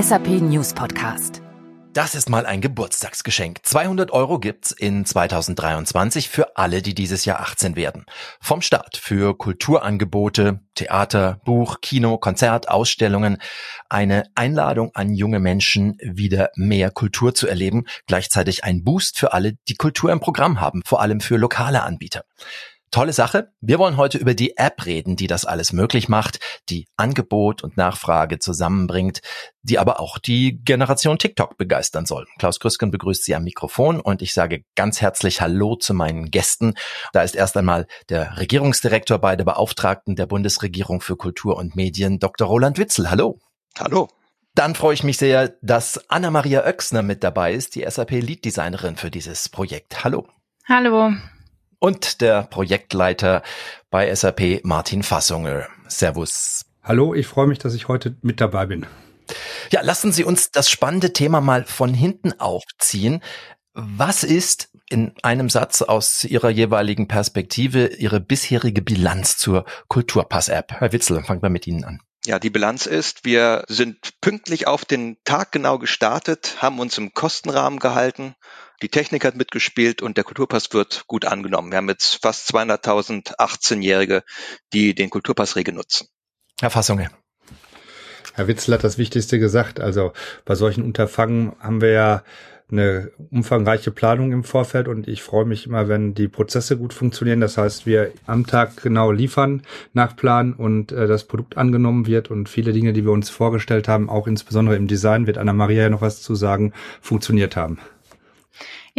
SAP News Podcast. Das ist mal ein Geburtstagsgeschenk. 200 Euro gibt's in 2023 für alle, die dieses Jahr 18 werden. Vom Staat für Kulturangebote, Theater, Buch, Kino, Konzert, Ausstellungen. Eine Einladung an junge Menschen, wieder mehr Kultur zu erleben. Gleichzeitig ein Boost für alle, die Kultur im Programm haben, vor allem für lokale Anbieter. Tolle Sache. Wir wollen heute über die App reden, die das alles möglich macht, die Angebot und Nachfrage zusammenbringt, die aber auch die Generation TikTok begeistern soll. Klaus Krüsken begrüßt Sie am Mikrofon und ich sage ganz herzlich Hallo zu meinen Gästen. Da ist erst einmal der Regierungsdirektor bei der Beauftragten der Bundesregierung für Kultur und Medien, Dr. Roland Witzel. Hallo. Hallo. Dann freue ich mich sehr, dass Anna-Maria Oechsner mit dabei ist, die SAP-Lead-Designerin für dieses Projekt. Hallo. Hallo und der Projektleiter bei SAP Martin Fassungel. Servus. Hallo, ich freue mich, dass ich heute mit dabei bin. Ja, lassen Sie uns das spannende Thema mal von hinten aufziehen. Was ist in einem Satz aus Ihrer jeweiligen Perspektive Ihre bisherige Bilanz zur Kulturpass-App? Herr Witzel, fangen wir mit Ihnen an. Ja, die Bilanz ist, wir sind pünktlich auf den Tag genau gestartet, haben uns im Kostenrahmen gehalten, die Technik hat mitgespielt und der Kulturpass wird gut angenommen. Wir haben jetzt fast 200.000 18-Jährige, die den Kulturpass rege nutzen. Herr Fassunge. Herr Witzel hat das Wichtigste gesagt. Also bei solchen Unterfangen haben wir ja eine umfangreiche Planung im Vorfeld und ich freue mich immer, wenn die Prozesse gut funktionieren. Das heißt, wir am Tag genau liefern nach Plan und äh, das Produkt angenommen wird und viele Dinge, die wir uns vorgestellt haben, auch insbesondere im Design, wird Anna Maria ja noch was zu sagen, funktioniert haben.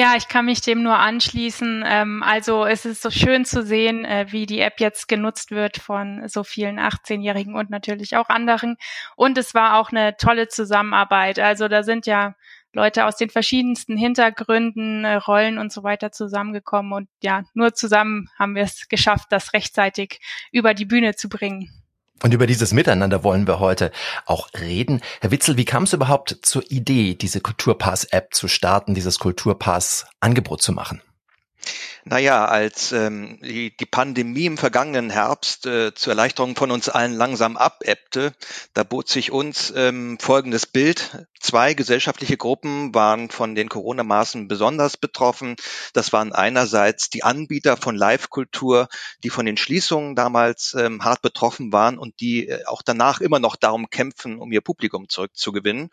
Ja, ich kann mich dem nur anschließen. Ähm, also es ist so schön zu sehen, äh, wie die App jetzt genutzt wird von so vielen 18-Jährigen und natürlich auch anderen. Und es war auch eine tolle Zusammenarbeit. Also da sind ja Leute aus den verschiedensten Hintergründen, äh, Rollen und so weiter zusammengekommen. Und ja, nur zusammen haben wir es geschafft, das rechtzeitig über die Bühne zu bringen. Und über dieses Miteinander wollen wir heute auch reden. Herr Witzel, wie kam es überhaupt zur Idee, diese Kulturpass-App zu starten, dieses Kulturpass-Angebot zu machen? Naja, als ähm, die, die Pandemie im vergangenen Herbst äh, zur Erleichterung von uns allen langsam abebbte, da bot sich uns ähm, folgendes Bild. Zwei gesellschaftliche Gruppen waren von den Corona-Maßen besonders betroffen. Das waren einerseits die Anbieter von Live-Kultur, die von den Schließungen damals ähm, hart betroffen waren und die äh, auch danach immer noch darum kämpfen, um ihr Publikum zurückzugewinnen.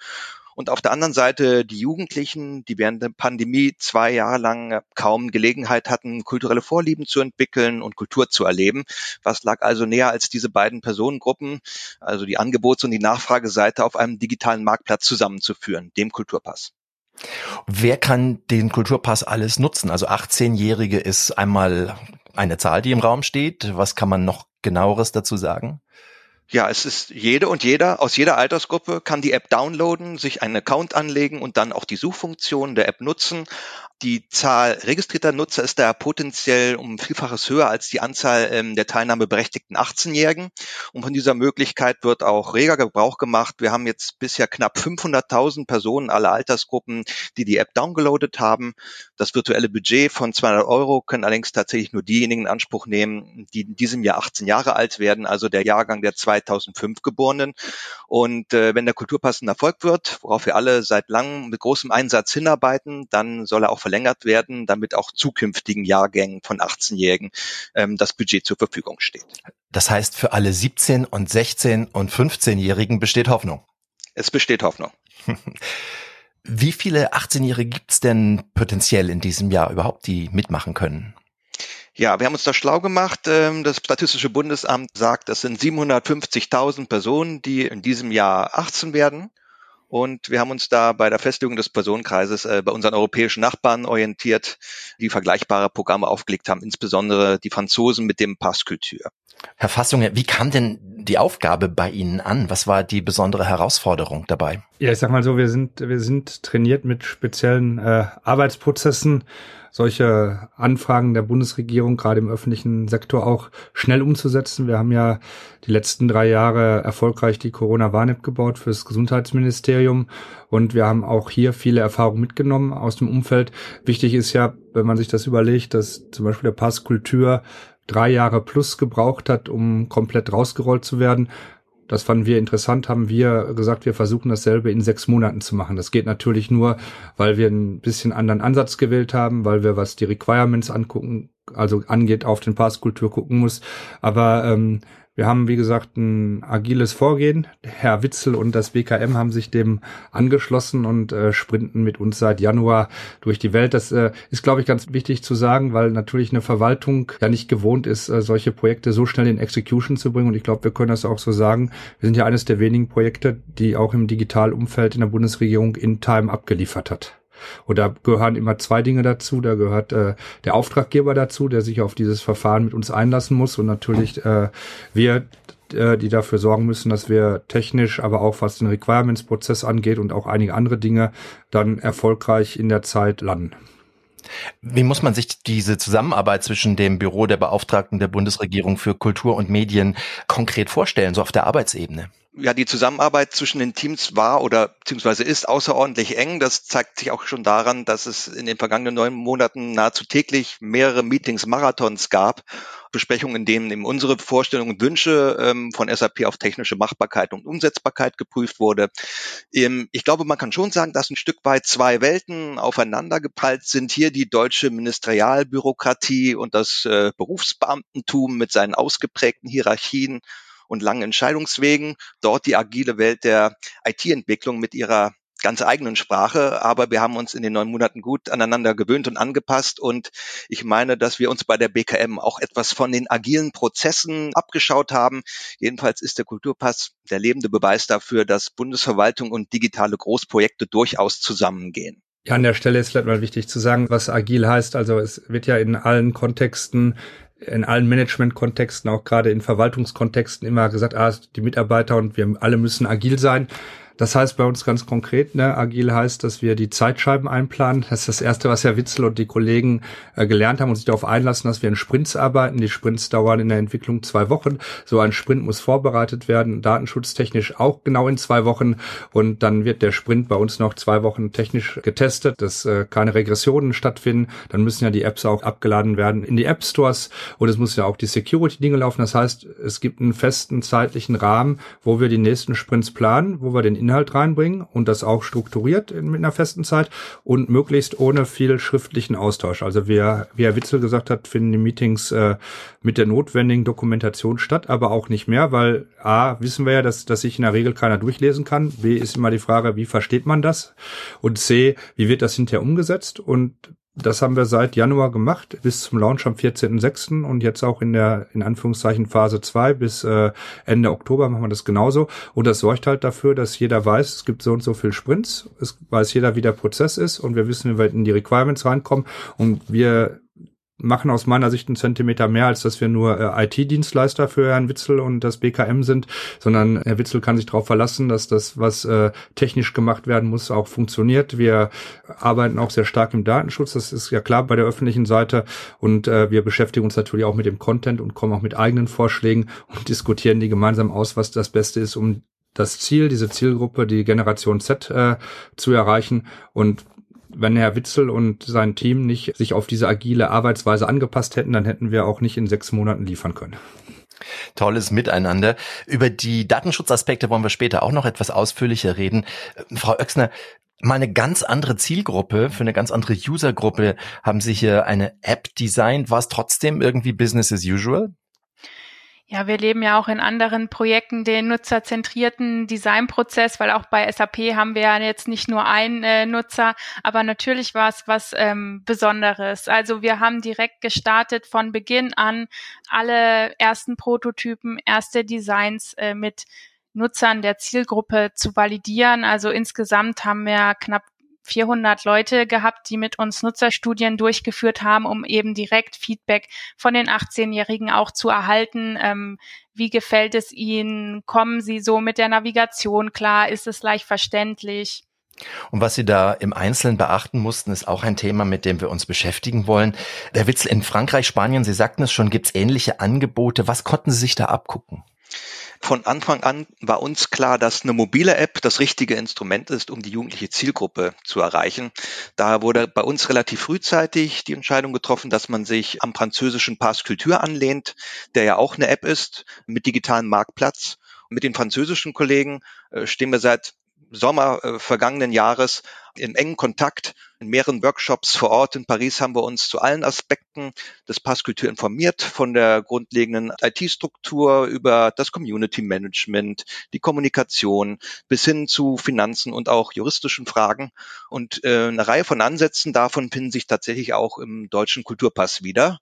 Und auf der anderen Seite die Jugendlichen, die während der Pandemie zwei Jahre lang kaum Gelegenheit hatten, kulturelle Vorlieben zu entwickeln und Kultur zu erleben. Was lag also näher als diese beiden Personengruppen, also die Angebots- und die Nachfrageseite auf einem digitalen Marktplatz zusammenzuführen, dem Kulturpass. Wer kann den Kulturpass alles nutzen? Also 18-Jährige ist einmal eine Zahl, die im Raum steht. Was kann man noch genaueres dazu sagen? Ja, es ist jede und jeder aus jeder Altersgruppe kann die App downloaden, sich einen Account anlegen und dann auch die Suchfunktion der App nutzen. Die Zahl registrierter Nutzer ist daher potenziell um Vielfaches höher als die Anzahl ähm, der teilnahmeberechtigten 18-Jährigen. Und von dieser Möglichkeit wird auch reger Gebrauch gemacht. Wir haben jetzt bisher knapp 500.000 Personen aller Altersgruppen, die die App downgeloadet haben. Das virtuelle Budget von 200 Euro können allerdings tatsächlich nur diejenigen in Anspruch nehmen, die in diesem Jahr 18 Jahre alt werden, also der Jahrgang der 2005 Geborenen. Und äh, wenn der Kulturpass ein Erfolg wird, worauf wir alle seit langem mit großem Einsatz hinarbeiten, dann soll er auch verlängert werden, damit auch zukünftigen Jahrgängen von 18-Jährigen ähm, das Budget zur Verfügung steht. Das heißt, für alle 17 und 16 und 15-Jährigen besteht Hoffnung. Es besteht Hoffnung. Wie viele 18-Jährige gibt es denn potenziell in diesem Jahr überhaupt, die mitmachen können? Ja, wir haben uns da schlau gemacht. Ähm, das Statistische Bundesamt sagt, das sind 750.000 Personen, die in diesem Jahr 18 werden. Und wir haben uns da bei der Festlegung des Personenkreises äh, bei unseren europäischen Nachbarn orientiert, die vergleichbare Programme aufgelegt haben, insbesondere die Franzosen mit dem Pass Culture. Herr Fassung, wie kam denn die Aufgabe bei Ihnen an? Was war die besondere Herausforderung dabei? Ja, ich sag mal so, wir sind, wir sind trainiert mit speziellen äh, Arbeitsprozessen solche Anfragen der Bundesregierung gerade im öffentlichen Sektor auch schnell umzusetzen. Wir haben ja die letzten drei Jahre erfolgreich die Corona-Warn-App gebaut fürs Gesundheitsministerium und wir haben auch hier viele Erfahrungen mitgenommen aus dem Umfeld. Wichtig ist ja, wenn man sich das überlegt, dass zum Beispiel der Pass Kultur drei Jahre plus gebraucht hat, um komplett rausgerollt zu werden das fanden wir interessant, haben wir gesagt, wir versuchen dasselbe in sechs Monaten zu machen. Das geht natürlich nur, weil wir ein bisschen anderen Ansatz gewählt haben, weil wir, was die Requirements angucken, also angeht, auf den Passkultur gucken muss. Aber ähm, wir haben, wie gesagt, ein agiles Vorgehen. Herr Witzel und das BKM haben sich dem angeschlossen und äh, sprinten mit uns seit Januar durch die Welt. Das äh, ist, glaube ich, ganz wichtig zu sagen, weil natürlich eine Verwaltung ja nicht gewohnt ist, äh, solche Projekte so schnell in Execution zu bringen. Und ich glaube, wir können das auch so sagen. Wir sind ja eines der wenigen Projekte, die auch im Digitalumfeld in der Bundesregierung in Time abgeliefert hat. Und da gehören immer zwei Dinge dazu. Da gehört äh, der Auftraggeber dazu, der sich auf dieses Verfahren mit uns einlassen muss und natürlich äh, wir, äh, die dafür sorgen müssen, dass wir technisch, aber auch was den Requirements-Prozess angeht und auch einige andere Dinge dann erfolgreich in der Zeit landen. Wie muss man sich diese Zusammenarbeit zwischen dem Büro der Beauftragten der Bundesregierung für Kultur und Medien konkret vorstellen, so auf der Arbeitsebene? ja, die Zusammenarbeit zwischen den Teams war oder beziehungsweise ist außerordentlich eng. Das zeigt sich auch schon daran, dass es in den vergangenen neun Monaten nahezu täglich mehrere Meetings, Marathons gab, Besprechungen, in denen eben unsere Vorstellungen und Wünsche ähm, von SAP auf technische Machbarkeit und Umsetzbarkeit geprüft wurde. Ähm, ich glaube, man kann schon sagen, dass ein Stück weit zwei Welten aufeinander geprallt sind. Hier die deutsche Ministerialbürokratie und das äh, Berufsbeamtentum mit seinen ausgeprägten Hierarchien und langen Entscheidungswegen. Dort die agile Welt der IT-Entwicklung mit ihrer ganz eigenen Sprache, aber wir haben uns in den neun Monaten gut aneinander gewöhnt und angepasst und ich meine, dass wir uns bei der BKM auch etwas von den agilen Prozessen abgeschaut haben. Jedenfalls ist der Kulturpass der lebende Beweis dafür, dass Bundesverwaltung und digitale Großprojekte durchaus zusammengehen. Ja, an der Stelle ist vielleicht mal wichtig zu sagen, was agil heißt. Also es wird ja in allen Kontexten in allen Management-Kontexten, auch gerade in Verwaltungskontexten immer gesagt, ah, die Mitarbeiter und wir alle müssen agil sein. Das heißt bei uns ganz konkret, ne, agil heißt, dass wir die Zeitscheiben einplanen. Das ist das Erste, was Herr Witzel und die Kollegen äh, gelernt haben und sich darauf einlassen, dass wir in Sprints arbeiten. Die Sprints dauern in der Entwicklung zwei Wochen. So ein Sprint muss vorbereitet werden, datenschutztechnisch auch genau in zwei Wochen. Und dann wird der Sprint bei uns noch zwei Wochen technisch getestet, dass äh, keine Regressionen stattfinden. Dann müssen ja die Apps auch abgeladen werden in die App Stores und es muss ja auch die Security-Dinge laufen. Das heißt, es gibt einen festen zeitlichen Rahmen, wo wir die nächsten Sprints planen, wo wir den Inhalt reinbringen und das auch strukturiert in, mit einer festen Zeit und möglichst ohne viel schriftlichen Austausch. Also wie, wie Herr Witzel gesagt hat, finden die Meetings äh, mit der notwendigen Dokumentation statt, aber auch nicht mehr, weil A, wissen wir ja, dass, dass sich in der Regel keiner durchlesen kann. B ist immer die Frage, wie versteht man das? Und C, wie wird das hinterher umgesetzt? Und das haben wir seit Januar gemacht, bis zum Launch am 14.06. und jetzt auch in der, in Anführungszeichen, Phase 2 bis äh, Ende Oktober machen wir das genauso. Und das sorgt halt dafür, dass jeder weiß, es gibt so und so viel Sprints, es weiß jeder, wie der Prozess ist und wir wissen, wie wir in die Requirements reinkommen und wir machen aus meiner Sicht einen Zentimeter mehr, als dass wir nur äh, IT-Dienstleister für Herrn Witzel und das BKM sind, sondern Herr Witzel kann sich darauf verlassen, dass das, was äh, technisch gemacht werden muss, auch funktioniert. Wir arbeiten auch sehr stark im Datenschutz, das ist ja klar bei der öffentlichen Seite und äh, wir beschäftigen uns natürlich auch mit dem Content und kommen auch mit eigenen Vorschlägen und diskutieren die gemeinsam aus, was das Beste ist, um das Ziel, diese Zielgruppe, die Generation Z äh, zu erreichen. Und wenn Herr Witzel und sein Team nicht sich auf diese agile Arbeitsweise angepasst hätten, dann hätten wir auch nicht in sechs Monaten liefern können. Tolles Miteinander. Über die Datenschutzaspekte wollen wir später auch noch etwas ausführlicher reden. Frau Oechsner, mal eine ganz andere Zielgruppe, für eine ganz andere Usergruppe haben Sie hier eine App designt. War es trotzdem irgendwie Business as usual? Ja, wir leben ja auch in anderen Projekten den nutzerzentrierten Designprozess, weil auch bei SAP haben wir ja jetzt nicht nur einen äh, Nutzer, aber natürlich war es was ähm, Besonderes. Also wir haben direkt gestartet von Beginn an alle ersten Prototypen, erste Designs äh, mit Nutzern der Zielgruppe zu validieren. Also insgesamt haben wir knapp 400 Leute gehabt, die mit uns Nutzerstudien durchgeführt haben, um eben direkt Feedback von den 18-Jährigen auch zu erhalten. Ähm, wie gefällt es ihnen? Kommen sie so mit der Navigation klar? Ist es leicht verständlich? Und was Sie da im Einzelnen beachten mussten, ist auch ein Thema, mit dem wir uns beschäftigen wollen. Der Witz in Frankreich, Spanien, Sie sagten es schon, gibt es ähnliche Angebote. Was konnten Sie sich da abgucken? Von Anfang an war uns klar, dass eine mobile App das richtige Instrument ist, um die jugendliche Zielgruppe zu erreichen. Daher wurde bei uns relativ frühzeitig die Entscheidung getroffen, dass man sich am französischen Pass Culture anlehnt, der ja auch eine App ist mit digitalem Marktplatz Mit den französischen Kollegen äh, stehen wir seit Sommer äh, vergangenen Jahres in engen Kontakt. In mehreren Workshops vor Ort in Paris haben wir uns zu allen Aspekten des Passkultur informiert, von der grundlegenden IT-Struktur über das Community Management, die Kommunikation bis hin zu Finanzen und auch juristischen Fragen. Und äh, eine Reihe von Ansätzen davon finden sich tatsächlich auch im deutschen Kulturpass wieder.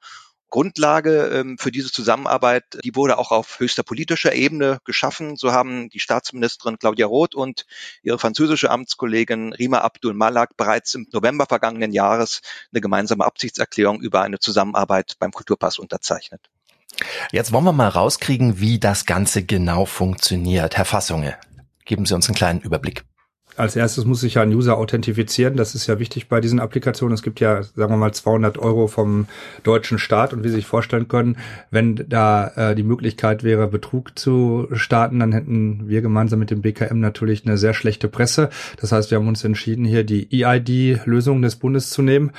Grundlage ähm, für diese Zusammenarbeit, die wurde auch auf höchster politischer Ebene geschaffen. So haben die Staatsministerin Claudia Roth und ihre französische Amtskollegin Rima Abdul Malak bereits im November vergangenen Jahres eine gemeinsame Absichtserklärung über eine Zusammenarbeit beim Kulturpass unterzeichnet. Jetzt wollen wir mal rauskriegen, wie das Ganze genau funktioniert. Herr Fassunge, geben Sie uns einen kleinen Überblick als erstes muss sich ja ein User authentifizieren. Das ist ja wichtig bei diesen Applikationen. Es gibt ja, sagen wir mal, 200 Euro vom deutschen Staat. Und wie Sie sich vorstellen können, wenn da äh, die Möglichkeit wäre, Betrug zu starten, dann hätten wir gemeinsam mit dem BKM natürlich eine sehr schlechte Presse. Das heißt, wir haben uns entschieden, hier die EID-Lösung des Bundes zu nehmen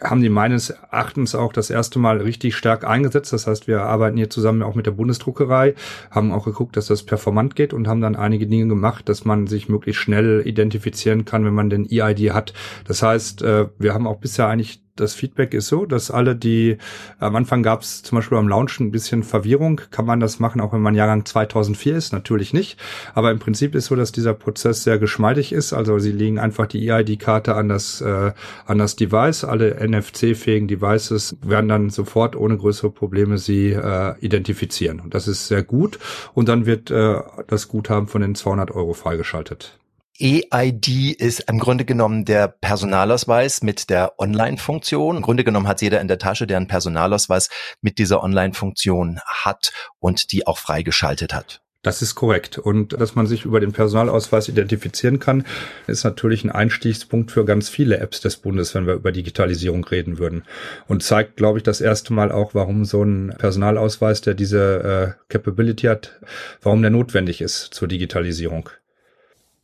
haben die meines Erachtens auch das erste Mal richtig stark eingesetzt. Das heißt, wir arbeiten hier zusammen auch mit der Bundesdruckerei, haben auch geguckt, dass das performant geht und haben dann einige Dinge gemacht, dass man sich möglichst schnell identifizieren kann, wenn man den EID hat. Das heißt, äh, wir haben auch bisher eigentlich das Feedback ist so, dass alle, die am Anfang gab es zum Beispiel am Launch ein bisschen Verwirrung. Kann man das machen, auch wenn man Jahrgang 2004 ist? Natürlich nicht. Aber im Prinzip ist so, dass dieser Prozess sehr geschmeidig ist. Also sie legen einfach die EID-Karte an das äh, an das Device. Alle NFC-fähigen Devices werden dann sofort ohne größere Probleme sie äh, identifizieren. Und das ist sehr gut. Und dann wird äh, das Guthaben von den 200 Euro freigeschaltet. EID ist im Grunde genommen der Personalausweis mit der Online-Funktion. Im Grunde genommen hat jeder in der Tasche, der einen Personalausweis mit dieser Online-Funktion hat und die auch freigeschaltet hat. Das ist korrekt. Und dass man sich über den Personalausweis identifizieren kann, ist natürlich ein Einstiegspunkt für ganz viele Apps des Bundes, wenn wir über Digitalisierung reden würden. Und zeigt, glaube ich, das erste Mal auch, warum so ein Personalausweis, der diese äh, Capability hat, warum der notwendig ist zur Digitalisierung.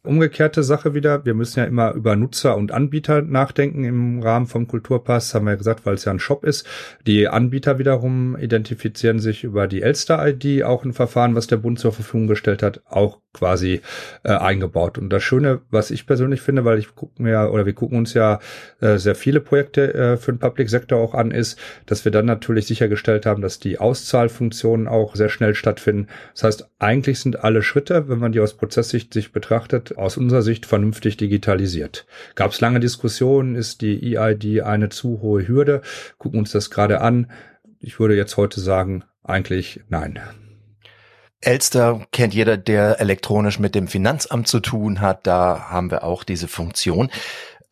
Umgekehrte Sache wieder, wir müssen ja immer über Nutzer und Anbieter nachdenken im Rahmen vom Kulturpass, haben wir ja gesagt, weil es ja ein Shop ist. Die Anbieter wiederum identifizieren sich über die Elster-ID, auch ein Verfahren, was der Bund zur Verfügung gestellt hat, auch quasi äh, eingebaut. Und das Schöne, was ich persönlich finde, weil ich gucke mir oder wir gucken uns ja äh, sehr viele Projekte äh, für den Public Sektor auch an, ist, dass wir dann natürlich sichergestellt haben, dass die Auszahlfunktionen auch sehr schnell stattfinden. Das heißt, eigentlich sind alle Schritte, wenn man die aus Prozesssicht sich betrachtet, aus unserer Sicht vernünftig digitalisiert. Gab es lange Diskussionen, ist die EID eine zu hohe Hürde? Gucken uns das gerade an. Ich würde jetzt heute sagen, eigentlich nein. Elster kennt jeder, der elektronisch mit dem Finanzamt zu tun hat. Da haben wir auch diese Funktion.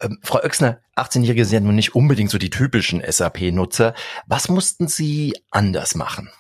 Ähm, Frau Oechsner, 18-Jährige sind nun nicht unbedingt so die typischen SAP-Nutzer. Was mussten Sie anders machen?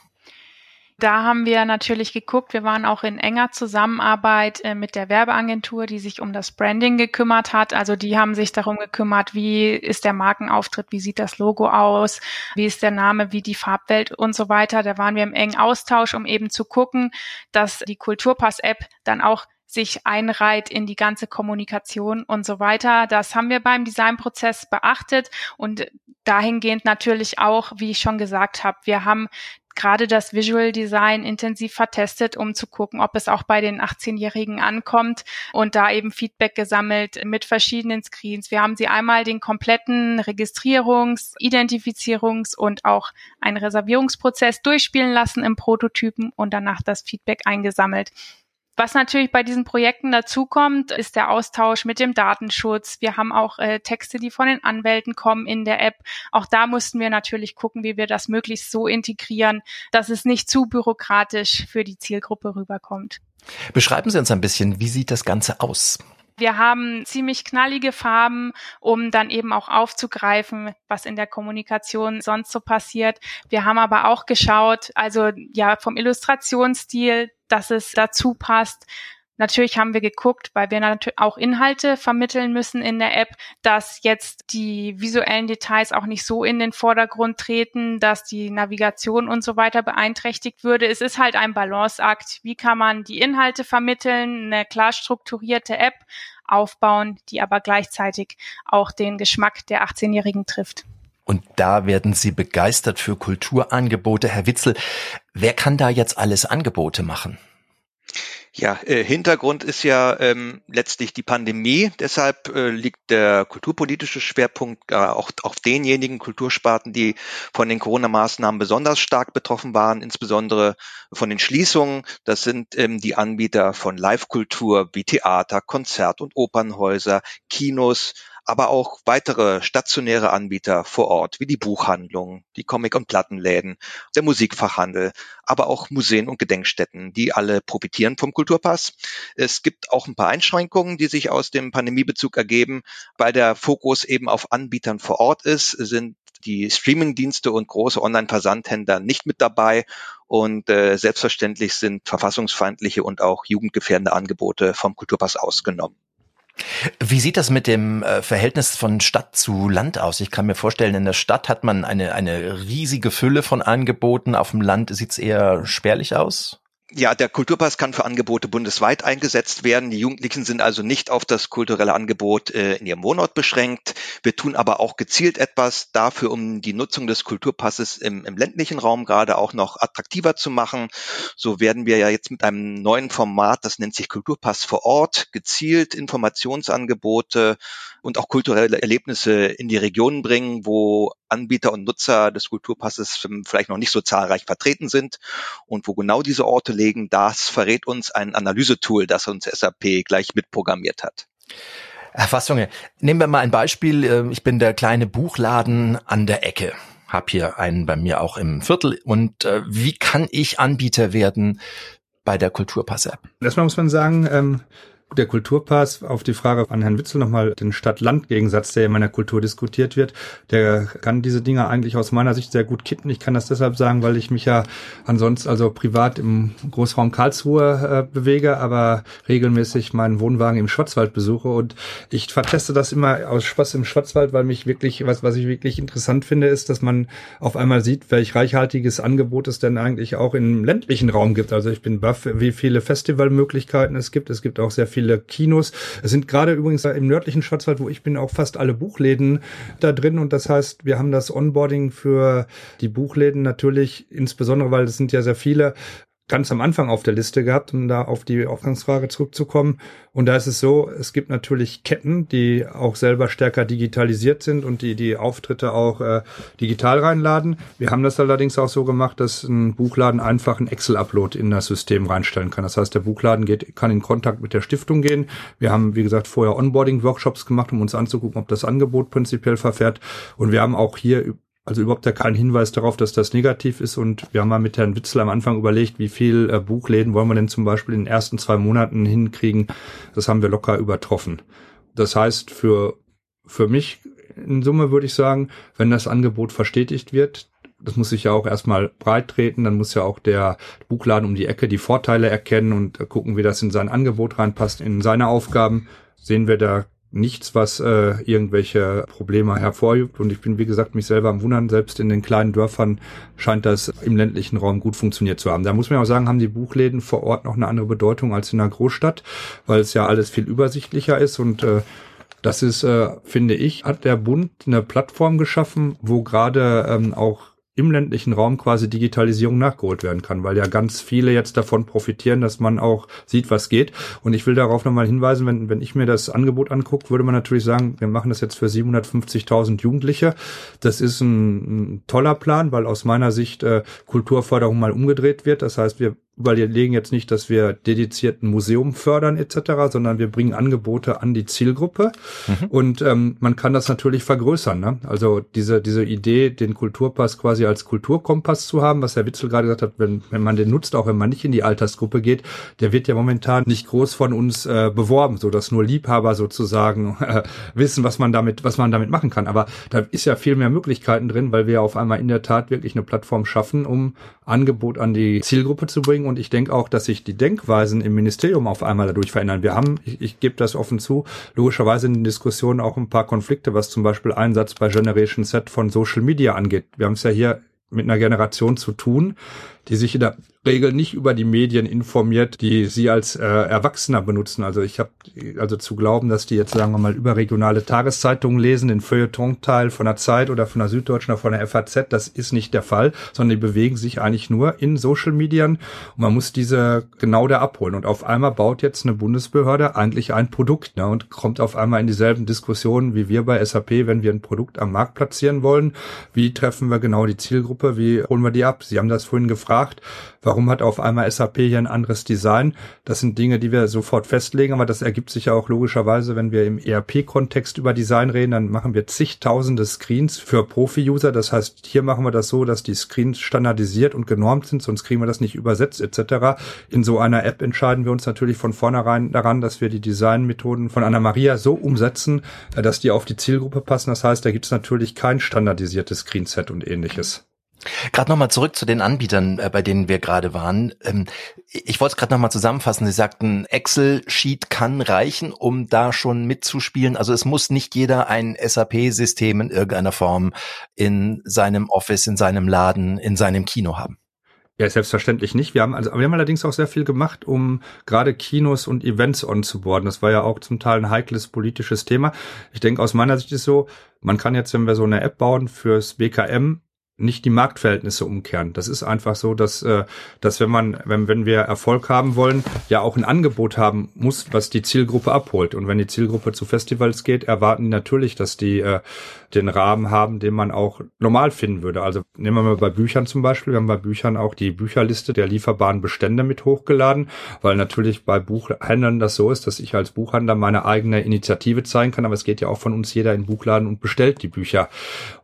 Da haben wir natürlich geguckt, wir waren auch in enger Zusammenarbeit äh, mit der Werbeagentur, die sich um das Branding gekümmert hat. Also die haben sich darum gekümmert, wie ist der Markenauftritt, wie sieht das Logo aus, wie ist der Name, wie die Farbwelt und so weiter. Da waren wir im engen Austausch, um eben zu gucken, dass die Kulturpass-App dann auch sich einreiht in die ganze Kommunikation und so weiter. Das haben wir beim Designprozess beachtet und dahingehend natürlich auch, wie ich schon gesagt habe, wir haben gerade das Visual Design intensiv vertestet, um zu gucken, ob es auch bei den 18-Jährigen ankommt und da eben Feedback gesammelt mit verschiedenen Screens. Wir haben sie einmal den kompletten Registrierungs-, Identifizierungs- und auch einen Reservierungsprozess durchspielen lassen im Prototypen und danach das Feedback eingesammelt. Was natürlich bei diesen Projekten dazukommt, ist der Austausch mit dem Datenschutz. Wir haben auch äh, Texte, die von den Anwälten kommen in der App. Auch da mussten wir natürlich gucken, wie wir das möglichst so integrieren, dass es nicht zu bürokratisch für die Zielgruppe rüberkommt. Beschreiben Sie uns ein bisschen, wie sieht das Ganze aus? Wir haben ziemlich knallige Farben, um dann eben auch aufzugreifen, was in der Kommunikation sonst so passiert. Wir haben aber auch geschaut, also ja, vom Illustrationsstil, dass es dazu passt. Natürlich haben wir geguckt, weil wir natürlich auch Inhalte vermitteln müssen in der App, dass jetzt die visuellen Details auch nicht so in den Vordergrund treten, dass die Navigation und so weiter beeinträchtigt würde. Es ist halt ein Balanceakt. Wie kann man die Inhalte vermitteln, eine klar strukturierte App aufbauen, die aber gleichzeitig auch den Geschmack der 18-Jährigen trifft. Und da werden Sie begeistert für Kulturangebote. Herr Witzel, wer kann da jetzt alles Angebote machen? Ja, äh, Hintergrund ist ja ähm, letztlich die Pandemie. Deshalb äh, liegt der kulturpolitische Schwerpunkt äh, auch auf denjenigen Kultursparten, die von den Corona-Maßnahmen besonders stark betroffen waren, insbesondere von den Schließungen. Das sind ähm, die Anbieter von Live-Kultur wie Theater, Konzert- und Opernhäuser, Kinos, aber auch weitere stationäre Anbieter vor Ort, wie die Buchhandlung, die Comic- und Plattenläden, der Musikfachhandel, aber auch Museen und Gedenkstätten, die alle profitieren vom Kulturpass. Es gibt auch ein paar Einschränkungen, die sich aus dem Pandemiebezug ergeben. Weil der Fokus eben auf Anbietern vor Ort ist, sind die Streamingdienste und große Online-Versandhändler nicht mit dabei und äh, selbstverständlich sind verfassungsfeindliche und auch jugendgefährdende Angebote vom Kulturpass ausgenommen. Wie sieht das mit dem äh, Verhältnis von Stadt zu Land aus? Ich kann mir vorstellen, in der Stadt hat man eine, eine riesige Fülle von Angeboten, auf dem Land sieht es eher spärlich aus. Ja, der Kulturpass kann für Angebote bundesweit eingesetzt werden. Die Jugendlichen sind also nicht auf das kulturelle Angebot äh, in ihrem Wohnort beschränkt. Wir tun aber auch gezielt etwas dafür, um die Nutzung des Kulturpasses im, im ländlichen Raum gerade auch noch attraktiver zu machen. So werden wir ja jetzt mit einem neuen Format, das nennt sich Kulturpass vor Ort, gezielt Informationsangebote und auch kulturelle Erlebnisse in die Regionen bringen, wo Anbieter und Nutzer des Kulturpasses vielleicht noch nicht so zahlreich vertreten sind und wo genau diese Orte legen, das verrät uns ein Analysetool, das uns SAP gleich mitprogrammiert hat. Herr Fassungen, nehmen wir mal ein Beispiel. Ähm, ich bin der kleine Buchladen an der Ecke. Hab hier einen bei mir auch im Viertel. Und äh, wie kann ich Anbieter werden bei der Kulturpass-App? Erstmal muss man sagen, ähm, der Kulturpass auf die Frage an Herrn Witzel nochmal den Stadt-Land-Gegensatz, der in meiner Kultur diskutiert wird, der kann diese Dinge eigentlich aus meiner Sicht sehr gut kitten. Ich kann das deshalb sagen, weil ich mich ja ansonsten also privat im Großraum Karlsruhe äh, bewege, aber regelmäßig meinen Wohnwagen im Schwarzwald besuche und ich verteste das immer aus Spaß im Schwarzwald, weil mich wirklich, was, was ich wirklich interessant finde, ist, dass man auf einmal sieht, welch reichhaltiges Angebot es denn eigentlich auch im ländlichen Raum gibt. Also ich bin baff, wie viele Festivalmöglichkeiten es gibt. Es gibt auch sehr viele viele Kinos. Es sind gerade übrigens im nördlichen Schwarzwald, wo ich bin, auch fast alle Buchläden da drin. Und das heißt, wir haben das Onboarding für die Buchläden natürlich, insbesondere weil es sind ja sehr viele, ganz am Anfang auf der Liste gehabt, um da auf die Ausgangsfrage zurückzukommen. Und da ist es so, es gibt natürlich Ketten, die auch selber stärker digitalisiert sind und die die Auftritte auch äh, digital reinladen. Wir haben das allerdings auch so gemacht, dass ein Buchladen einfach einen Excel-Upload in das System reinstellen kann. Das heißt, der Buchladen geht, kann in Kontakt mit der Stiftung gehen. Wir haben, wie gesagt, vorher Onboarding-Workshops gemacht, um uns anzugucken, ob das Angebot prinzipiell verfährt. Und wir haben auch hier also überhaupt ja kein Hinweis darauf, dass das negativ ist. Und wir haben mal mit Herrn Witzel am Anfang überlegt, wie viel äh, Buchläden wollen wir denn zum Beispiel in den ersten zwei Monaten hinkriegen. Das haben wir locker übertroffen. Das heißt, für, für mich in Summe würde ich sagen, wenn das Angebot verstetigt wird, das muss sich ja auch erstmal breit treten, dann muss ja auch der Buchladen um die Ecke die Vorteile erkennen und gucken, wie das in sein Angebot reinpasst, in seine Aufgaben. Sehen wir da nichts, was äh, irgendwelche Probleme hervorhebt. Und ich bin, wie gesagt, mich selber am Wundern. Selbst in den kleinen Dörfern scheint das im ländlichen Raum gut funktioniert zu haben. Da muss man auch sagen, haben die Buchläden vor Ort noch eine andere Bedeutung als in der Großstadt, weil es ja alles viel übersichtlicher ist und äh, das ist, äh, finde ich, hat der Bund eine Plattform geschaffen, wo gerade ähm, auch im ländlichen Raum quasi Digitalisierung nachgeholt werden kann, weil ja ganz viele jetzt davon profitieren, dass man auch sieht, was geht. Und ich will darauf nochmal hinweisen, wenn, wenn ich mir das Angebot angucke, würde man natürlich sagen, wir machen das jetzt für 750.000 Jugendliche. Das ist ein, ein, toller Plan, weil aus meiner Sicht äh, Kulturförderung mal umgedreht wird. Das heißt, wir überlegen jetzt nicht, dass wir dediziert ein Museum fördern etc., sondern wir bringen Angebote an die Zielgruppe mhm. und ähm, man kann das natürlich vergrößern. Ne? Also diese diese Idee, den Kulturpass quasi als Kulturkompass zu haben, was Herr Witzel gerade gesagt hat, wenn, wenn man den nutzt, auch wenn man nicht in die Altersgruppe geht, der wird ja momentan nicht groß von uns äh, beworben, so dass nur Liebhaber sozusagen äh, wissen, was man damit was man damit machen kann. Aber da ist ja viel mehr Möglichkeiten drin, weil wir auf einmal in der Tat wirklich eine Plattform schaffen, um Angebot an die Zielgruppe zu bringen und ich denke auch, dass sich die Denkweisen im Ministerium auf einmal dadurch verändern. Wir haben, ich, ich gebe das offen zu, logischerweise in den Diskussionen auch ein paar Konflikte, was zum Beispiel Einsatz bei Generation Z von Social Media angeht. Wir haben es ja hier mit einer Generation zu tun, die sich in der Regel nicht über die Medien informiert, die sie als äh, Erwachsener benutzen. Also ich habe also zu glauben, dass die jetzt sagen wir mal überregionale Tageszeitungen lesen, den Feuilleton-Teil von der Zeit oder von der Süddeutschen oder von der FAZ, das ist nicht der Fall, sondern die bewegen sich eigentlich nur in Social Medien und man muss diese genau da abholen. Und auf einmal baut jetzt eine Bundesbehörde eigentlich ein Produkt ne, und kommt auf einmal in dieselben Diskussionen wie wir bei SAP, wenn wir ein Produkt am Markt platzieren wollen. Wie treffen wir genau die Zielgruppe? Wie holen wir die ab? Sie haben das vorhin gefragt. Warum hat auf einmal SAP hier ein anderes Design? Das sind Dinge, die wir sofort festlegen, aber das ergibt sich ja auch logischerweise, wenn wir im ERP-Kontext über Design reden, dann machen wir zigtausende Screens für Profi-User. Das heißt, hier machen wir das so, dass die Screens standardisiert und genormt sind, sonst kriegen wir das nicht übersetzt etc. In so einer App entscheiden wir uns natürlich von vornherein daran, dass wir die Designmethoden von Anna Maria so umsetzen, dass die auf die Zielgruppe passen. Das heißt, da gibt es natürlich kein standardisiertes Screenset und ähnliches. Gerade nochmal zurück zu den Anbietern, äh, bei denen wir gerade waren. Ähm, ich wollte es gerade nochmal zusammenfassen. Sie sagten, Excel-Sheet kann reichen, um da schon mitzuspielen. Also es muss nicht jeder ein SAP-System in irgendeiner Form in seinem Office, in seinem Laden, in seinem Kino haben. Ja, selbstverständlich nicht. Wir haben also, wir haben allerdings auch sehr viel gemacht, um gerade Kinos und Events onzuboarden. Das war ja auch zum Teil ein heikles politisches Thema. Ich denke, aus meiner Sicht ist so, man kann jetzt, wenn wir so eine App bauen fürs BKM, nicht die Marktverhältnisse umkehren. Das ist einfach so, dass, äh, dass wenn man, wenn, wenn wir Erfolg haben wollen, ja auch ein Angebot haben muss, was die Zielgruppe abholt. Und wenn die Zielgruppe zu Festivals geht, erwarten die natürlich, dass die äh, den Rahmen haben, den man auch normal finden würde. Also nehmen wir mal bei Büchern zum Beispiel. Wir haben bei Büchern auch die Bücherliste der lieferbaren Bestände mit hochgeladen, weil natürlich bei Buchhändlern das so ist, dass ich als Buchhändler meine eigene Initiative zeigen kann. Aber es geht ja auch von uns jeder in den Buchladen und bestellt die Bücher.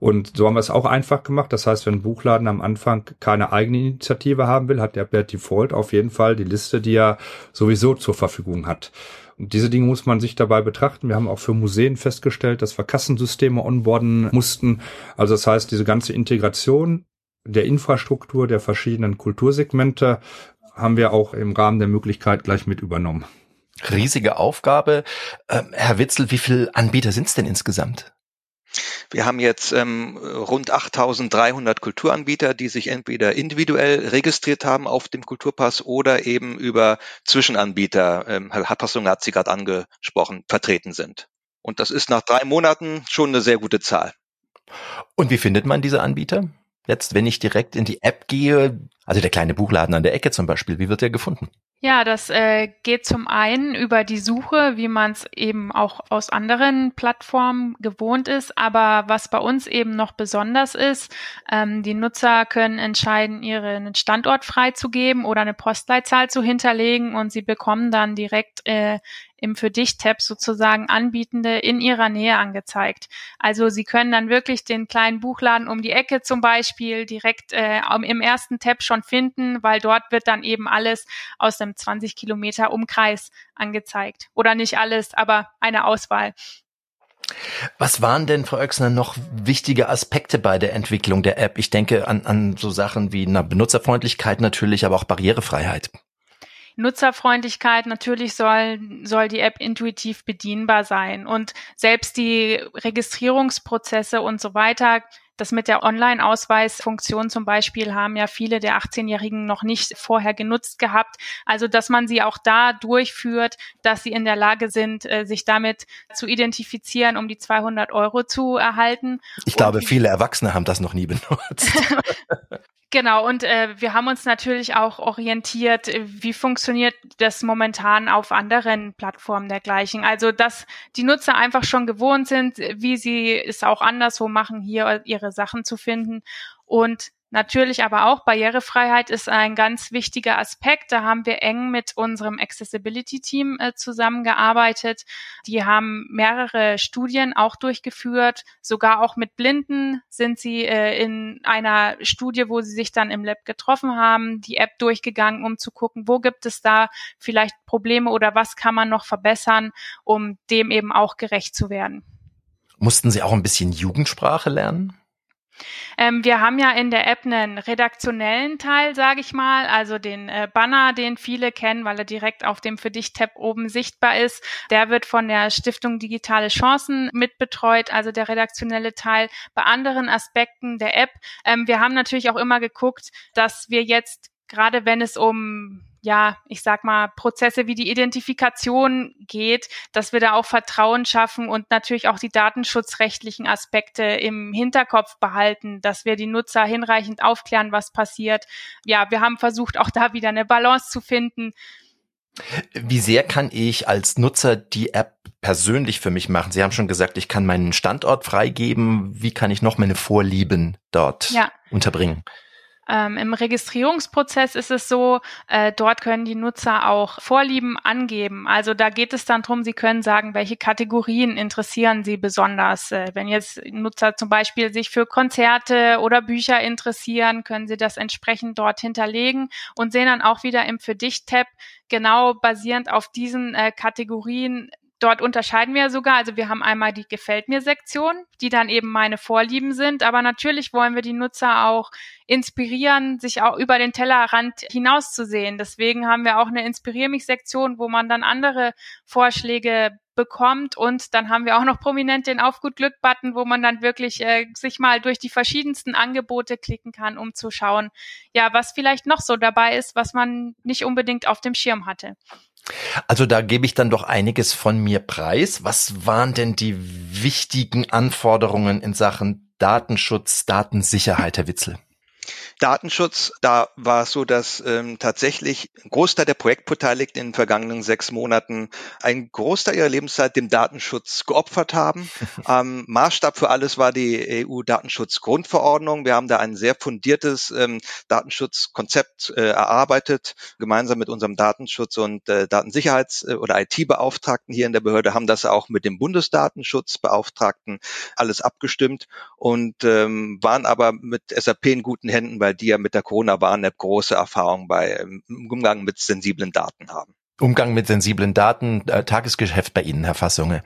Und so haben wir es auch einfach gemacht. Das heißt, wenn ein Buchladen am Anfang keine eigene Initiative haben will, hat der per Default auf jeden Fall die Liste, die er sowieso zur Verfügung hat. Und diese Dinge muss man sich dabei betrachten. Wir haben auch für Museen festgestellt, dass wir Kassensysteme onboarden mussten. Also das heißt, diese ganze Integration der Infrastruktur der verschiedenen Kultursegmente haben wir auch im Rahmen der Möglichkeit gleich mit übernommen. Riesige Aufgabe. Ähm, Herr Witzel, wie viele Anbieter sind es denn insgesamt? Wir haben jetzt ähm, rund 8.300 Kulturanbieter, die sich entweder individuell registriert haben auf dem Kulturpass oder eben über Zwischenanbieter, ähm, Herr Hapassung hat sie gerade angesprochen, vertreten sind. Und das ist nach drei Monaten schon eine sehr gute Zahl. Und wie findet man diese Anbieter? Jetzt, wenn ich direkt in die App gehe, also der kleine Buchladen an der Ecke zum Beispiel, wie wird der gefunden? Ja, das äh, geht zum einen über die Suche, wie man es eben auch aus anderen Plattformen gewohnt ist. Aber was bei uns eben noch besonders ist, ähm, die Nutzer können entscheiden, ihren Standort freizugeben oder eine Postleitzahl zu hinterlegen und sie bekommen dann direkt äh, im Für dich-Tab sozusagen Anbietende in ihrer Nähe angezeigt. Also Sie können dann wirklich den kleinen Buchladen um die Ecke zum Beispiel direkt äh, im ersten Tab schon finden, weil dort wird dann eben alles aus dem 20 Kilometer Umkreis angezeigt. Oder nicht alles, aber eine Auswahl. Was waren denn, Frau Oechsner, noch wichtige Aspekte bei der Entwicklung der App? Ich denke an, an so Sachen wie eine Benutzerfreundlichkeit natürlich, aber auch Barrierefreiheit. Nutzerfreundlichkeit, natürlich soll, soll die App intuitiv bedienbar sein. Und selbst die Registrierungsprozesse und so weiter, das mit der Online-Ausweisfunktion zum Beispiel haben ja viele der 18-Jährigen noch nicht vorher genutzt gehabt. Also, dass man sie auch da durchführt, dass sie in der Lage sind, äh, sich damit zu identifizieren, um die 200 Euro zu erhalten. Ich glaube, viele Erwachsene haben das noch nie benutzt. Genau, und äh, wir haben uns natürlich auch orientiert, äh, wie funktioniert das momentan auf anderen Plattformen dergleichen. Also, dass die Nutzer einfach schon gewohnt sind, wie sie es auch anderswo machen, hier ihre Sachen zu finden. Und Natürlich aber auch Barrierefreiheit ist ein ganz wichtiger Aspekt. Da haben wir eng mit unserem Accessibility-Team äh, zusammengearbeitet. Die haben mehrere Studien auch durchgeführt. Sogar auch mit Blinden sind sie äh, in einer Studie, wo sie sich dann im Lab getroffen haben, die App durchgegangen, um zu gucken, wo gibt es da vielleicht Probleme oder was kann man noch verbessern, um dem eben auch gerecht zu werden. Mussten Sie auch ein bisschen Jugendsprache lernen? Ähm, wir haben ja in der App einen redaktionellen Teil, sage ich mal, also den äh, Banner, den viele kennen, weil er direkt auf dem Für dich-Tab oben sichtbar ist. Der wird von der Stiftung Digitale Chancen mitbetreut, also der redaktionelle Teil. Bei anderen Aspekten der App, ähm, wir haben natürlich auch immer geguckt, dass wir jetzt gerade wenn es um ja, ich sag mal, Prozesse wie die Identifikation geht, dass wir da auch Vertrauen schaffen und natürlich auch die datenschutzrechtlichen Aspekte im Hinterkopf behalten, dass wir die Nutzer hinreichend aufklären, was passiert. Ja, wir haben versucht, auch da wieder eine Balance zu finden. Wie sehr kann ich als Nutzer die App persönlich für mich machen? Sie haben schon gesagt, ich kann meinen Standort freigeben. Wie kann ich noch meine Vorlieben dort ja. unterbringen? Ähm, Im Registrierungsprozess ist es so, äh, dort können die Nutzer auch Vorlieben angeben. Also da geht es dann drum, sie können sagen, welche Kategorien interessieren sie besonders. Äh, wenn jetzt Nutzer zum Beispiel sich für Konzerte oder Bücher interessieren, können sie das entsprechend dort hinterlegen und sehen dann auch wieder im Für dich-Tab genau basierend auf diesen äh, Kategorien dort unterscheiden wir sogar. Also wir haben einmal die Gefällt mir Sektion, die dann eben meine Vorlieben sind. Aber natürlich wollen wir die Nutzer auch inspirieren, sich auch über den Tellerrand hinauszusehen. Deswegen haben wir auch eine Inspirier mich Sektion, wo man dann andere Vorschläge bekommt und dann haben wir auch noch prominent den Auf gut Glück Button, wo man dann wirklich äh, sich mal durch die verschiedensten Angebote klicken kann, um zu schauen, ja, was vielleicht noch so dabei ist, was man nicht unbedingt auf dem Schirm hatte. Also da gebe ich dann doch einiges von mir preis. Was waren denn die wichtigen Anforderungen in Sachen Datenschutz, Datensicherheit, Herr Witzel? Datenschutz, da war es so, dass ähm, tatsächlich ein Großteil der Projektbeteiligten in den vergangenen sechs Monaten einen Großteil ihrer Lebenszeit dem Datenschutz geopfert haben. ähm, Maßstab für alles war die EU-Datenschutzgrundverordnung. Wir haben da ein sehr fundiertes ähm, Datenschutzkonzept äh, erarbeitet, gemeinsam mit unserem Datenschutz- und äh, Datensicherheits- äh, oder IT-Beauftragten hier in der Behörde, haben das auch mit dem Bundesdatenschutzbeauftragten alles abgestimmt und ähm, waren aber mit SAP in guten Händen, weil die ja mit der Corona-Warn-App große Erfahrung bei ähm, Umgang mit sensiblen Daten haben. Umgang mit sensiblen Daten, äh, Tagesgeschäft bei Ihnen, Herr Fassunge.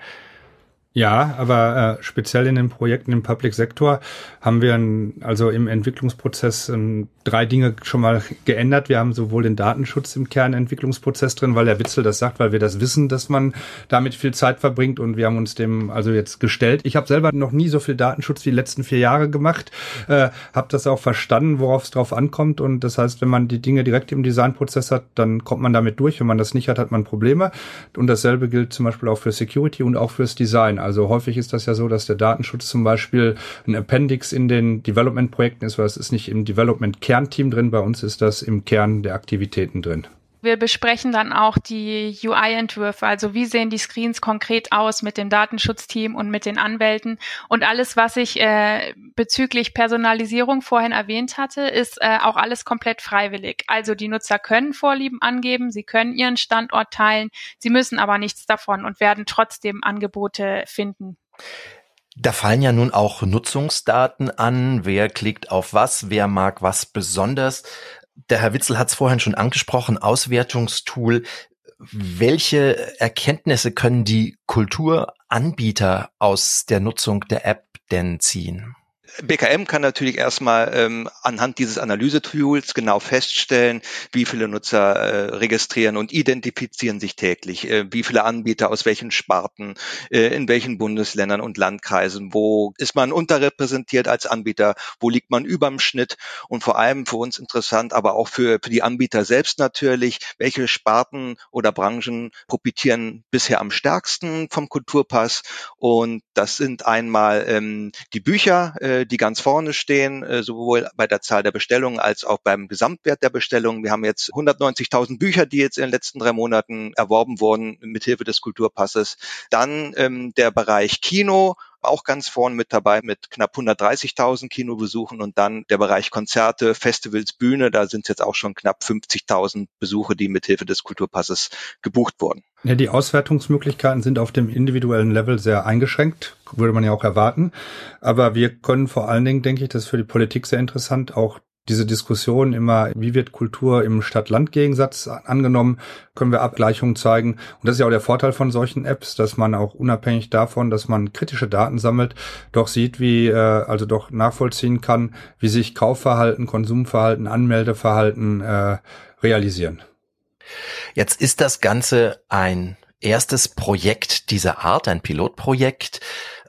Ja, aber äh, speziell in den Projekten im Public Sektor haben wir ein, also im Entwicklungsprozess ein, drei Dinge schon mal geändert. Wir haben sowohl den Datenschutz im Kernentwicklungsprozess drin, weil der Witzel das sagt, weil wir das wissen, dass man damit viel Zeit verbringt und wir haben uns dem also jetzt gestellt. Ich habe selber noch nie so viel Datenschutz wie die letzten vier Jahre gemacht, äh, habe das auch verstanden, worauf es drauf ankommt und das heißt, wenn man die Dinge direkt im Designprozess hat, dann kommt man damit durch. Wenn man das nicht hat, hat man Probleme und dasselbe gilt zum Beispiel auch für Security und auch fürs Design. Also häufig ist das ja so, dass der Datenschutz zum Beispiel ein Appendix in den Development-Projekten ist, weil es ist nicht im Development-Kernteam drin, bei uns ist das im Kern der Aktivitäten drin. Wir besprechen dann auch die UI-Entwürfe, also wie sehen die Screens konkret aus mit dem Datenschutzteam und mit den Anwälten. Und alles, was ich äh, bezüglich Personalisierung vorhin erwähnt hatte, ist äh, auch alles komplett freiwillig. Also die Nutzer können Vorlieben angeben, sie können ihren Standort teilen, sie müssen aber nichts davon und werden trotzdem Angebote finden. Da fallen ja nun auch Nutzungsdaten an. Wer klickt auf was? Wer mag was besonders? Der Herr Witzel hat es vorhin schon angesprochen, Auswertungstool. Welche Erkenntnisse können die Kulturanbieter aus der Nutzung der App denn ziehen? BKM kann natürlich erstmal ähm, anhand dieses Analyse-Tools genau feststellen, wie viele Nutzer äh, registrieren und identifizieren sich täglich, äh, wie viele Anbieter aus welchen Sparten, äh, in welchen Bundesländern und Landkreisen, wo ist man unterrepräsentiert als Anbieter, wo liegt man überm Schnitt und vor allem für uns interessant, aber auch für, für die Anbieter selbst natürlich, welche Sparten oder Branchen profitieren bisher am stärksten vom Kulturpass. Und das sind einmal ähm, die Bücher, äh, die ganz vorne stehen, äh, sowohl bei der Zahl der Bestellungen als auch beim Gesamtwert der Bestellungen. Wir haben jetzt 190.000 Bücher, die jetzt in den letzten drei Monaten erworben wurden mithilfe des Kulturpasses. Dann ähm, der Bereich Kino, auch ganz vorne mit dabei mit knapp 130.000 Kinobesuchen und dann der Bereich Konzerte, Festivals, Bühne, da sind jetzt auch schon knapp 50.000 Besuche, die mithilfe des Kulturpasses gebucht wurden. Ja, die Auswertungsmöglichkeiten sind auf dem individuellen Level sehr eingeschränkt, würde man ja auch erwarten. Aber wir können vor allen Dingen, denke ich, das ist für die Politik sehr interessant, auch diese Diskussion immer, wie wird Kultur im Stadt-Land-Gegensatz angenommen, können wir Abgleichungen zeigen. Und das ist ja auch der Vorteil von solchen Apps, dass man auch unabhängig davon, dass man kritische Daten sammelt, doch sieht, wie, äh, also doch nachvollziehen kann, wie sich Kaufverhalten, Konsumverhalten, Anmeldeverhalten äh, realisieren. Jetzt ist das Ganze ein erstes Projekt dieser Art, ein Pilotprojekt.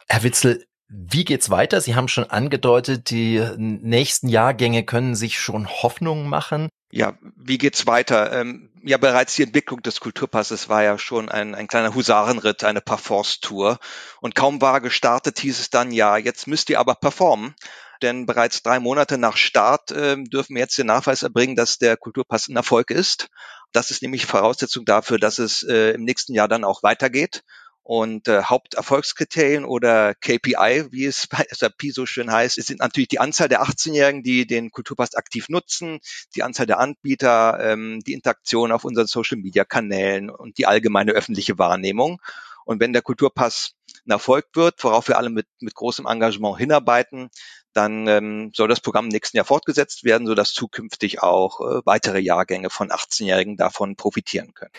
Herr Witzel, wie geht's weiter? Sie haben schon angedeutet, die nächsten Jahrgänge können sich schon Hoffnung machen. Ja, wie geht's weiter? Ähm, ja, bereits die Entwicklung des Kulturpasses war ja schon ein, ein kleiner Husarenritt, eine Parforce-Tour. Und kaum war gestartet, hieß es dann, ja, jetzt müsst ihr aber performen. Denn bereits drei Monate nach Start äh, dürfen wir jetzt den Nachweis erbringen, dass der Kulturpass ein Erfolg ist. Das ist nämlich Voraussetzung dafür, dass es äh, im nächsten Jahr dann auch weitergeht. Und äh, Haupterfolgskriterien oder KPI, wie es bei SAP so schön heißt, sind natürlich die Anzahl der 18-Jährigen, die den Kulturpass aktiv nutzen, die Anzahl der Anbieter, ähm, die Interaktion auf unseren Social-Media-Kanälen und die allgemeine öffentliche Wahrnehmung. Und wenn der Kulturpass ein Erfolg wird, worauf wir alle mit, mit großem Engagement hinarbeiten, dann ähm, soll das Programm im nächsten Jahr fortgesetzt werden, sodass zukünftig auch äh, weitere Jahrgänge von 18-Jährigen davon profitieren können.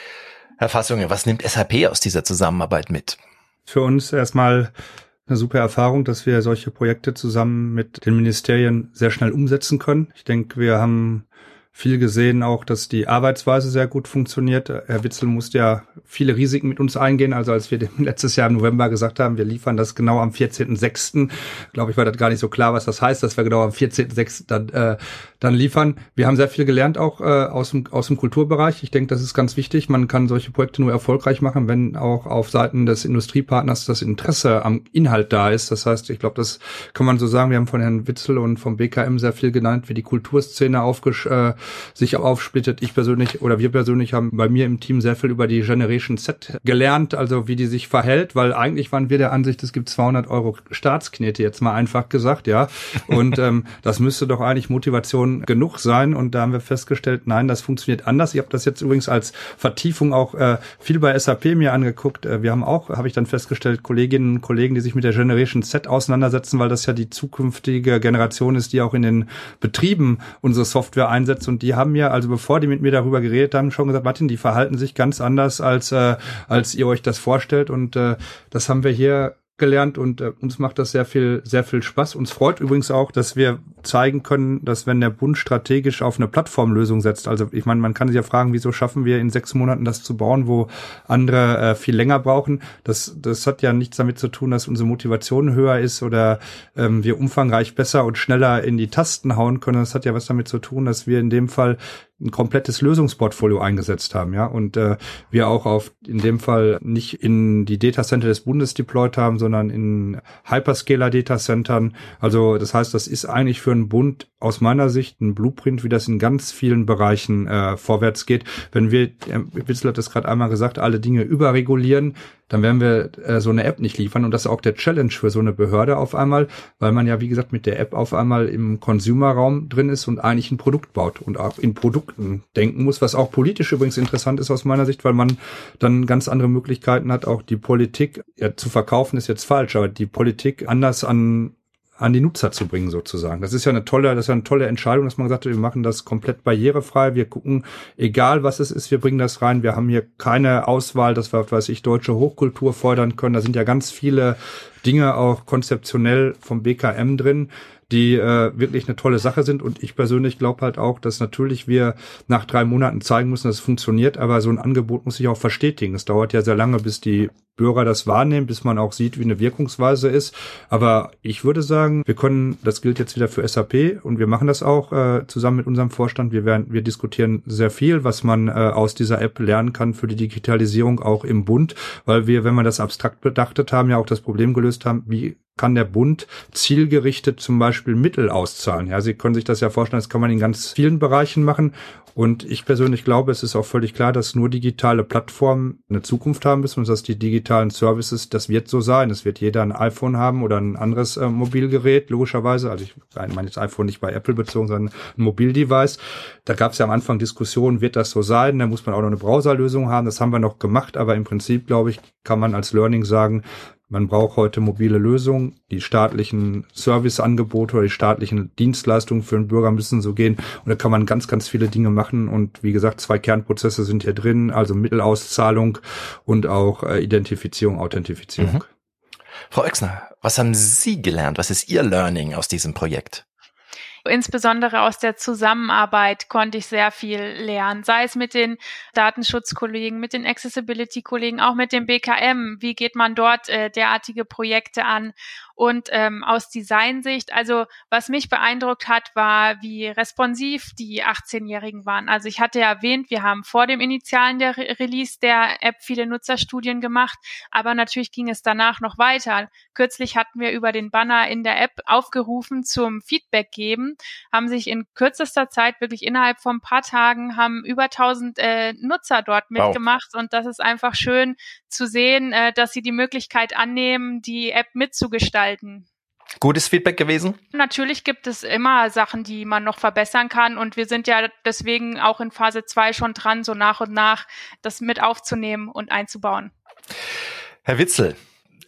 Herr Fassungen, was nimmt SAP aus dieser Zusammenarbeit mit? Für uns erstmal eine super Erfahrung, dass wir solche Projekte zusammen mit den Ministerien sehr schnell umsetzen können. Ich denke, wir haben viel gesehen auch, dass die Arbeitsweise sehr gut funktioniert. Herr Witzel musste ja viele Risiken mit uns eingehen. Also als wir letztes Jahr im November gesagt haben, wir liefern das genau am 14.06., glaube ich, war das gar nicht so klar, was das heißt, dass wir genau am 14.06. dann, äh, dann liefern. Wir haben sehr viel gelernt auch äh, aus, dem, aus dem Kulturbereich. Ich denke, das ist ganz wichtig. Man kann solche Projekte nur erfolgreich machen, wenn auch auf Seiten des Industriepartners das Interesse am Inhalt da ist. Das heißt, ich glaube, das kann man so sagen. Wir haben von Herrn Witzel und vom BKM sehr viel genannt, wie die Kulturszene aufgesch äh, sich aufsplittet. Ich persönlich oder wir persönlich haben bei mir im Team sehr viel über die Generation Z gelernt, also wie die sich verhält, weil eigentlich waren wir der Ansicht, es gibt 200 Euro Staatsknete, jetzt mal einfach gesagt, ja. Und ähm, das müsste doch eigentlich Motivation genug sein. Und da haben wir festgestellt, nein, das funktioniert anders. Ich habe das jetzt übrigens als Vertiefung auch äh, viel bei SAP mir angeguckt. Äh, wir haben auch, habe ich dann festgestellt, Kolleginnen und Kollegen, die sich mit der Generation Z auseinandersetzen, weil das ja die zukünftige Generation ist, die auch in den Betrieben unsere Software einsetzt und die haben mir, also bevor die mit mir darüber geredet haben, schon gesagt, Martin, die verhalten sich ganz anders, als, äh, als ihr euch das vorstellt. Und äh, das haben wir hier gelernt und äh, uns macht das sehr viel, sehr viel Spaß. Uns freut übrigens auch, dass wir zeigen können, dass wenn der Bund strategisch auf eine Plattformlösung setzt, also ich meine, man kann sich ja fragen, wieso schaffen wir in sechs Monaten das zu bauen, wo andere äh, viel länger brauchen. Das, das hat ja nichts damit zu tun, dass unsere Motivation höher ist oder ähm, wir umfangreich besser und schneller in die Tasten hauen können. Das hat ja was damit zu tun, dass wir in dem Fall ein komplettes Lösungsportfolio eingesetzt haben, ja, und äh, wir auch auf in dem Fall nicht in die Datacenter des Bundes deployed haben, sondern in Hyperscaler Datacentern. Also das heißt, das ist eigentlich für einen Bund aus meiner Sicht ein Blueprint, wie das in ganz vielen Bereichen äh, vorwärts geht. Wenn wir, äh, Witzel hat das gerade einmal gesagt, alle Dinge überregulieren, dann werden wir äh, so eine App nicht liefern. Und das ist auch der Challenge für so eine Behörde auf einmal, weil man ja, wie gesagt, mit der App auf einmal im Consumer-Raum drin ist und eigentlich ein Produkt baut und auch in Produkten denken muss, was auch politisch übrigens interessant ist aus meiner Sicht, weil man dann ganz andere Möglichkeiten hat, auch die Politik ja, zu verkaufen ist jetzt falsch, aber die Politik anders an an die Nutzer zu bringen sozusagen. Das ist ja eine tolle, das ist ja eine tolle Entscheidung, dass man gesagt hat, wir machen das komplett barrierefrei. Wir gucken, egal was es ist, wir bringen das rein. Wir haben hier keine Auswahl, dass wir, weiß ich, deutsche Hochkultur fordern können. Da sind ja ganz viele Dinge auch konzeptionell vom BKM drin die äh, wirklich eine tolle Sache sind. Und ich persönlich glaube halt auch, dass natürlich wir nach drei Monaten zeigen müssen, dass es funktioniert, aber so ein Angebot muss sich auch verstetigen. Es dauert ja sehr lange, bis die Bürger das wahrnehmen, bis man auch sieht, wie eine Wirkungsweise ist. Aber ich würde sagen, wir können, das gilt jetzt wieder für SAP und wir machen das auch äh, zusammen mit unserem Vorstand. Wir werden, wir diskutieren sehr viel, was man äh, aus dieser App lernen kann für die Digitalisierung auch im Bund, weil wir, wenn wir das abstrakt bedachtet haben, ja auch das Problem gelöst haben, wie kann der Bund zielgerichtet zum Beispiel Mittel auszahlen. Ja, Sie können sich das ja vorstellen, das kann man in ganz vielen Bereichen machen. Und ich persönlich glaube, es ist auch völlig klar, dass nur digitale Plattformen eine Zukunft haben müssen und dass die digitalen Services, das wird so sein. Es wird jeder ein iPhone haben oder ein anderes äh, Mobilgerät, logischerweise. Also ich meine jetzt iPhone nicht bei Apple bezogen, sondern ein Mobildevice. Da gab es ja am Anfang Diskussionen, wird das so sein? Da muss man auch noch eine Browserlösung haben. Das haben wir noch gemacht, aber im Prinzip, glaube ich, kann man als Learning sagen, man braucht heute mobile Lösungen. Die staatlichen Serviceangebote oder die staatlichen Dienstleistungen für den Bürger müssen so gehen. Und da kann man ganz, ganz viele Dinge machen. Und wie gesagt, zwei Kernprozesse sind hier drin, also Mittelauszahlung und auch äh, Identifizierung, Authentifizierung. Mhm. Frau Oechsner, was haben Sie gelernt? Was ist Ihr Learning aus diesem Projekt? Insbesondere aus der Zusammenarbeit konnte ich sehr viel lernen, sei es mit den Datenschutzkollegen, mit den Accessibility-Kollegen, auch mit dem BKM. Wie geht man dort äh, derartige Projekte an? Und ähm, aus Designsicht, also was mich beeindruckt hat, war, wie responsiv die 18-Jährigen waren. Also ich hatte ja erwähnt, wir haben vor dem Initialen der Re Release der App viele Nutzerstudien gemacht, aber natürlich ging es danach noch weiter. Kürzlich hatten wir über den Banner in der App aufgerufen zum Feedback geben, haben sich in kürzester Zeit, wirklich innerhalb von ein paar Tagen, haben über 1000 äh, Nutzer dort mitgemacht wow. und das ist einfach schön zu sehen, äh, dass sie die Möglichkeit annehmen, die App mitzugestalten. Gutes Feedback gewesen? Natürlich gibt es immer Sachen, die man noch verbessern kann. Und wir sind ja deswegen auch in Phase 2 schon dran, so nach und nach das mit aufzunehmen und einzubauen. Herr Witzel,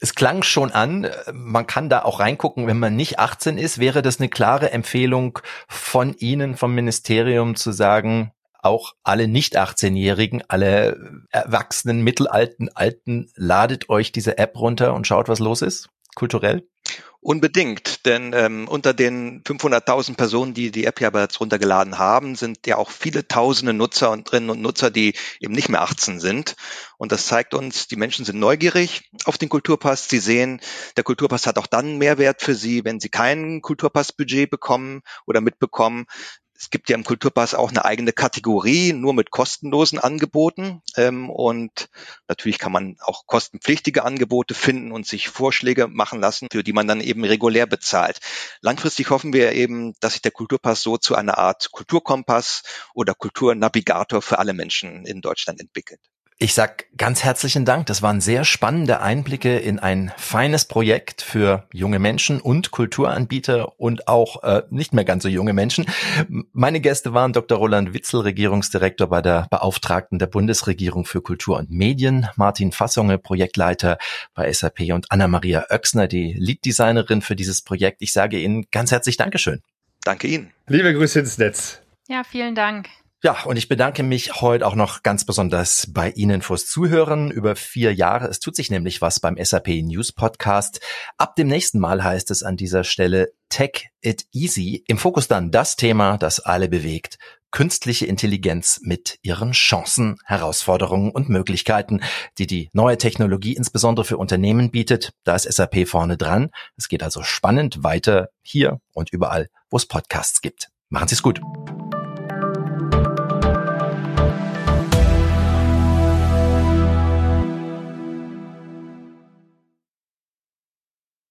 es klang schon an, man kann da auch reingucken, wenn man nicht 18 ist. Wäre das eine klare Empfehlung von Ihnen, vom Ministerium zu sagen, auch alle nicht 18-Jährigen, alle Erwachsenen, Mittelalten, Alten, ladet euch diese App runter und schaut, was los ist, kulturell? Unbedingt, denn ähm, unter den 500.000 Personen, die die App ja bereits runtergeladen haben, sind ja auch viele tausende Nutzer und Drinnen und Nutzer, die eben nicht mehr 18 sind. Und das zeigt uns, die Menschen sind neugierig auf den Kulturpass. Sie sehen, der Kulturpass hat auch dann Mehrwert für sie, wenn sie kein Kulturpassbudget bekommen oder mitbekommen, es gibt ja im Kulturpass auch eine eigene Kategorie, nur mit kostenlosen Angeboten. Ähm, und natürlich kann man auch kostenpflichtige Angebote finden und sich Vorschläge machen lassen, für die man dann eben regulär bezahlt. Langfristig hoffen wir eben, dass sich der Kulturpass so zu einer Art Kulturkompass oder Kulturnavigator für alle Menschen in Deutschland entwickelt. Ich sag ganz herzlichen Dank. Das waren sehr spannende Einblicke in ein feines Projekt für junge Menschen und Kulturanbieter und auch äh, nicht mehr ganz so junge Menschen. Meine Gäste waren Dr. Roland Witzel, Regierungsdirektor bei der Beauftragten der Bundesregierung für Kultur und Medien, Martin Fassonge, Projektleiter bei SAP und Anna-Maria Oechsner, die Lead-Designerin für dieses Projekt. Ich sage Ihnen ganz herzlich Dankeschön. Danke Ihnen. Liebe Grüße ins Netz. Ja, vielen Dank. Ja, und ich bedanke mich heute auch noch ganz besonders bei Ihnen fürs Zuhören über vier Jahre. Es tut sich nämlich was beim SAP News Podcast. Ab dem nächsten Mal heißt es an dieser Stelle Tech It Easy. Im Fokus dann das Thema, das alle bewegt. Künstliche Intelligenz mit ihren Chancen, Herausforderungen und Möglichkeiten, die die neue Technologie insbesondere für Unternehmen bietet. Da ist SAP vorne dran. Es geht also spannend weiter hier und überall, wo es Podcasts gibt. Machen Sie es gut.